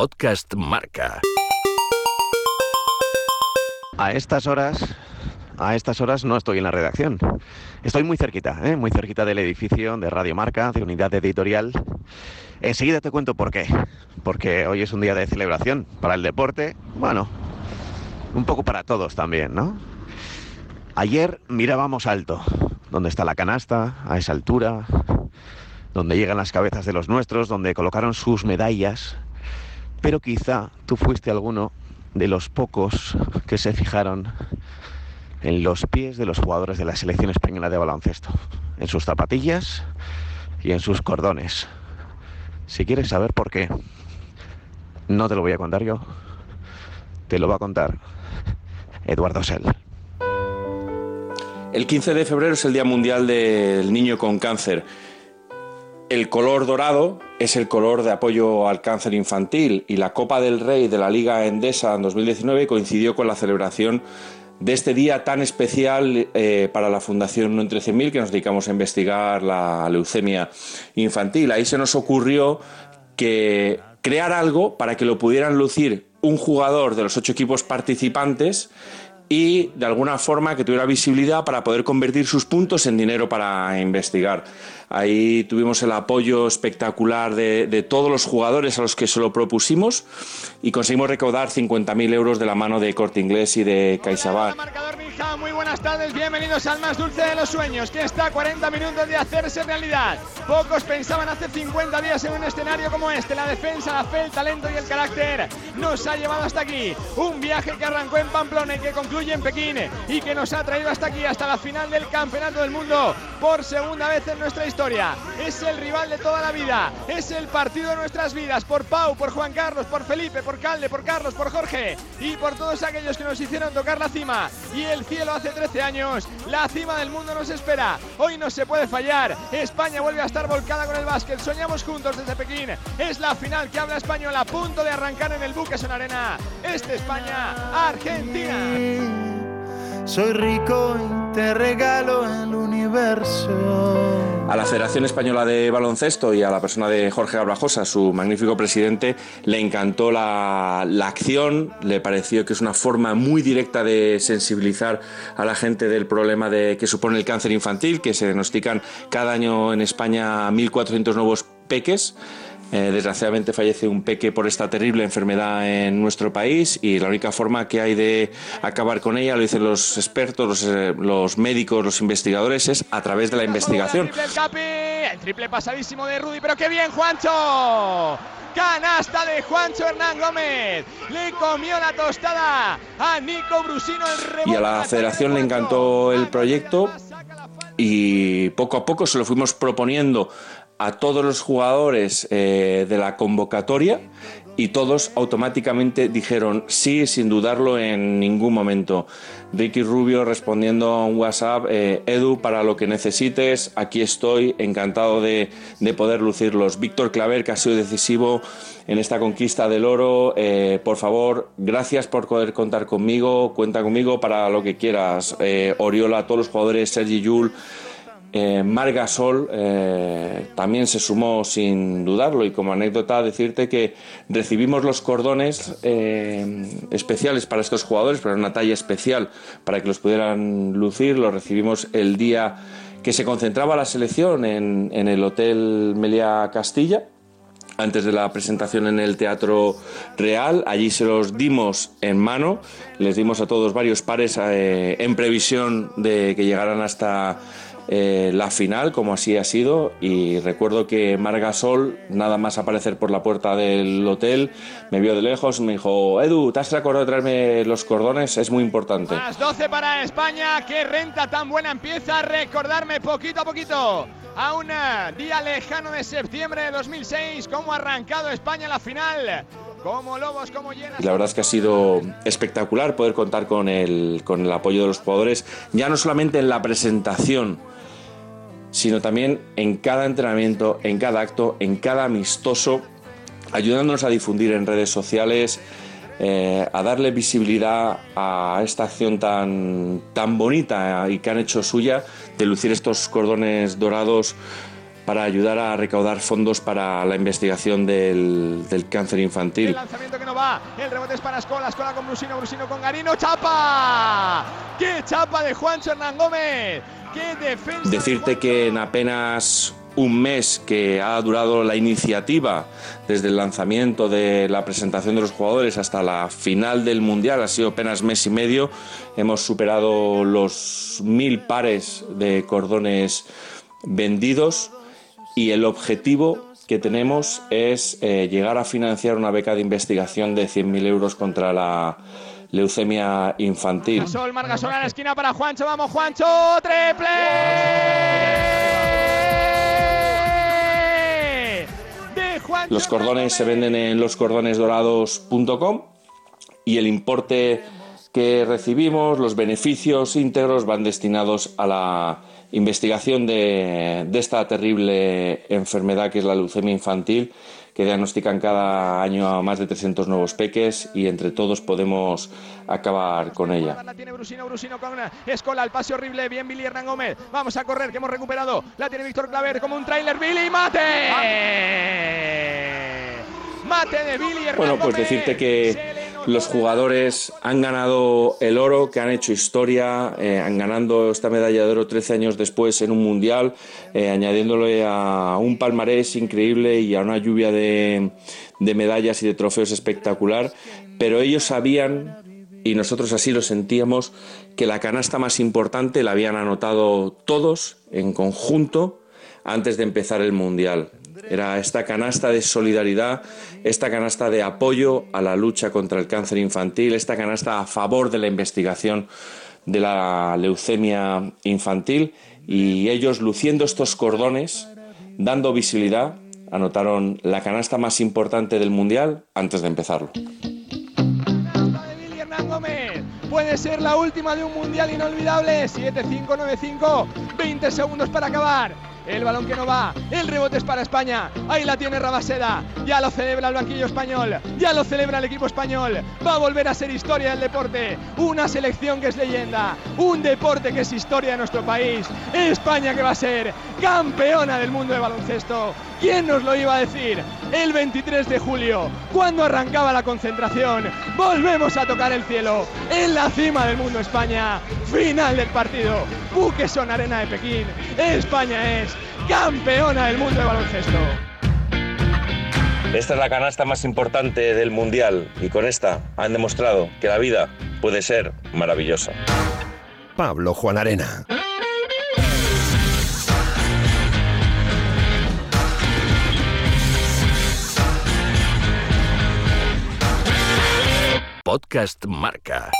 Podcast Marca. A estas horas, a estas horas no estoy en la redacción. Estoy muy cerquita, ¿eh? muy cerquita del edificio de Radio Marca, de unidad editorial. Enseguida te cuento por qué. Porque hoy es un día de celebración para el deporte, bueno, un poco para todos también, ¿no? Ayer mirábamos alto, donde está la canasta, a esa altura, donde llegan las cabezas de los nuestros, donde colocaron sus medallas, pero quizá tú fuiste alguno de los pocos que se fijaron en los pies de los jugadores de la selección española de baloncesto, en sus zapatillas y en sus cordones. Si quieres saber por qué, no te lo voy a contar yo, te lo va a contar Eduardo Sell. El 15 de febrero es el Día Mundial del Niño con Cáncer. El color dorado es el color de apoyo al cáncer infantil y la Copa del Rey de la Liga Endesa en 2019 coincidió con la celebración de este día tan especial eh, para la Fundación No Entre 100.000 que nos dedicamos a investigar la leucemia infantil. Ahí se nos ocurrió que crear algo para que lo pudieran lucir un jugador de los ocho equipos participantes y de alguna forma que tuviera visibilidad para poder convertir sus puntos en dinero para investigar. Ahí tuvimos el apoyo espectacular de, todos los jugadores a los que se lo propusimos y conseguimos recaudar 50.000 euros de la mano de Corte Inglés y de CaixaBank. Muy buenas tardes, bienvenidos al más dulce de los sueños, que está a 40 minutos de hacerse realidad. Pocos pensaban hace 50 días en un escenario como este. La defensa, la fe, el talento y el carácter nos ha llevado hasta aquí. Un viaje que arrancó en Pamplona y que concluye en Pekín y que nos ha traído hasta aquí, hasta la final del Campeonato del Mundo por segunda vez en nuestra historia es el rival de toda la vida. Es el partido de nuestras vidas. Por Pau, por Juan Carlos, por Felipe, por Calde, por Carlos, por Jorge y por todos aquellos que nos hicieron tocar la cima. Y el cielo hace 13 años. La cima del mundo nos espera. Hoy no se puede fallar. España vuelve a estar volcada con el básquet. Soñamos juntos desde Pekín. Es la final que habla español a punto de arrancar en el Buques en Arena. Este España, Argentina. Soy rico y te regalo el universo. A la Federación Española de Baloncesto y a la persona de Jorge Abrajosa, su magnífico presidente, le encantó la, la, acción, le pareció que es una forma muy directa de sensibilizar a la gente del problema de, que supone el cáncer infantil, que se diagnostican cada año en España 1.400 nuevos peques. Eh, desgraciadamente fallece un peque por esta terrible enfermedad en nuestro país y la única forma que hay de acabar con ella, lo dicen los expertos, los, eh, los médicos, los investigadores, es a través de la investigación. El triple, pasadísimo de Rudy, pero qué bien, Juancho. Canasta de Juancho Hernán Gómez. Le comió la tostada a Nico Brusino. El y a la federación le encantó el proyecto y poco a poco se lo fuimos proponiendo a todos los jugadores eh, de la convocatoria y todos automáticamente dijeron sí sin dudarlo en ningún momento. Ricky Rubio respondiendo a un WhatsApp, eh, Edu, para lo que necesites, aquí estoy, encantado de, poder lucirlos. Víctor Claver, que ha sido decisivo en esta conquista del oro, eh, por favor, gracias por poder contar conmigo, cuenta conmigo para lo que quieras. Oriola, todos los jugadores, Sergi Yul. Eh, Margasol eh, también se sumó sin dudarlo y como anécdota decirte que recibimos los cordones eh, especiales para estos jugadores, pero una talla especial para que los pudieran lucir, los recibimos el día que se concentraba la selección en, en el Hotel Melia Castilla antes de la presentación en el Teatro Real. Allí se los dimos en mano, les dimos a todos varios pares eh, en previsión de que llegaran hasta eh, la final, como así ha sido, y recuerdo que Margasol, nada más aparecer por la puerta del hotel, me vio de lejos, me dijo, Edu, ¿te has recordado de traerme los cordones? Es muy importante. Las 12 para España, qué renta tan buena empieza a recordarme poquito a poquito a un día lejano de septiembre de 2006, cómo ha arrancado España la final. Como lobos, como llenas. La verdad es que ha sido espectacular poder contar con el, con el apoyo de los jugadores, ya no solamente en la presentación, sino también en cada entrenamiento, en cada acto, en cada amistoso, ayudándonos a difundir en redes sociales, eh, a darle visibilidad a esta acción tan, tan bonita y que han hecho suya de lucir estos cordones dorados para ayudar a recaudar fondos para la investigación del, cáncer infantil. El lanzamiento que no va, el rebote es para Escola, Escola con Brusino, Brusino con Garino, ¡chapa! ¡Qué chapa de Juancho Hernán Gómez! ¡Qué defensa! Decirte que en apenas un mes que ha durado la iniciativa desde el lanzamiento de la presentación de los jugadores hasta la final del Mundial, ha sido apenas mes y medio, hemos superado los mil pares de cordones vendidos y el objetivo que tenemos es eh, llegar a financiar una beca de investigación de 100.000 euros contra la leucemia infantil. Sol, Margasol a la esquina para Juancho, vamos Juancho, triple. Los cordones se venden en loscordonesdorados.com y el importe que recibimos, los beneficios íntegros van destinados a la investigación de, esta terrible enfermedad que es la leucemia infantil, que diagnostican cada año a más de 300 nuevos peques y entre todos podemos acabar con ella. La tiene Brusino, Brusino con Escola, el pase horrible, bien Billy Hernán Gómez. Vamos a correr, que hemos recuperado. La tiene Víctor Claver como un trailer, Billy, mate. Mate de Billy Hernán Bueno, pues decirte que los jugadores han ganado el oro, que han hecho historia, eh, han ganado esta medalla de oro 13 años después en un mundial, eh, añadiéndole a un palmarés increíble y a una lluvia de, de medallas y de trofeos espectacular. Pero ellos sabían y nosotros así lo sentíamos, que la canasta más importante la habían anotado todos en conjunto antes de empezar el Mundial. Era esta canasta de solidaridad, esta canasta de apoyo a la lucha contra el cáncer infantil, esta canasta a favor de la investigación de la leucemia infantil y ellos luciendo estos cordones, dando visibilidad, anotaron la canasta más importante del Mundial antes de empezarlo. Puede ser la última de un mundial inolvidable. 7-5-9-5. 20 segundos para acabar. El balón que no va. El rebote es para España. Ahí la tiene Rabaseda. Ya lo celebra el banquillo español. Ya lo celebra el equipo español. Va a volver a ser historia del deporte. Una selección que es leyenda. Un deporte que es historia de nuestro país. España que va a ser campeona del mundo de baloncesto. ¿Quién nos lo iba a decir? El 23 de julio, cuando arrancaba la concentración, volvemos a tocar el cielo. En la cima del mundo España. Final del partido. Buqueson Arena de Pekín. España es campeona del mundo de baloncesto. Esta es la canasta más importante del Mundial y con esta han demostrado que la vida puede ser maravillosa. Pablo Juan Arena. Podcast Marca.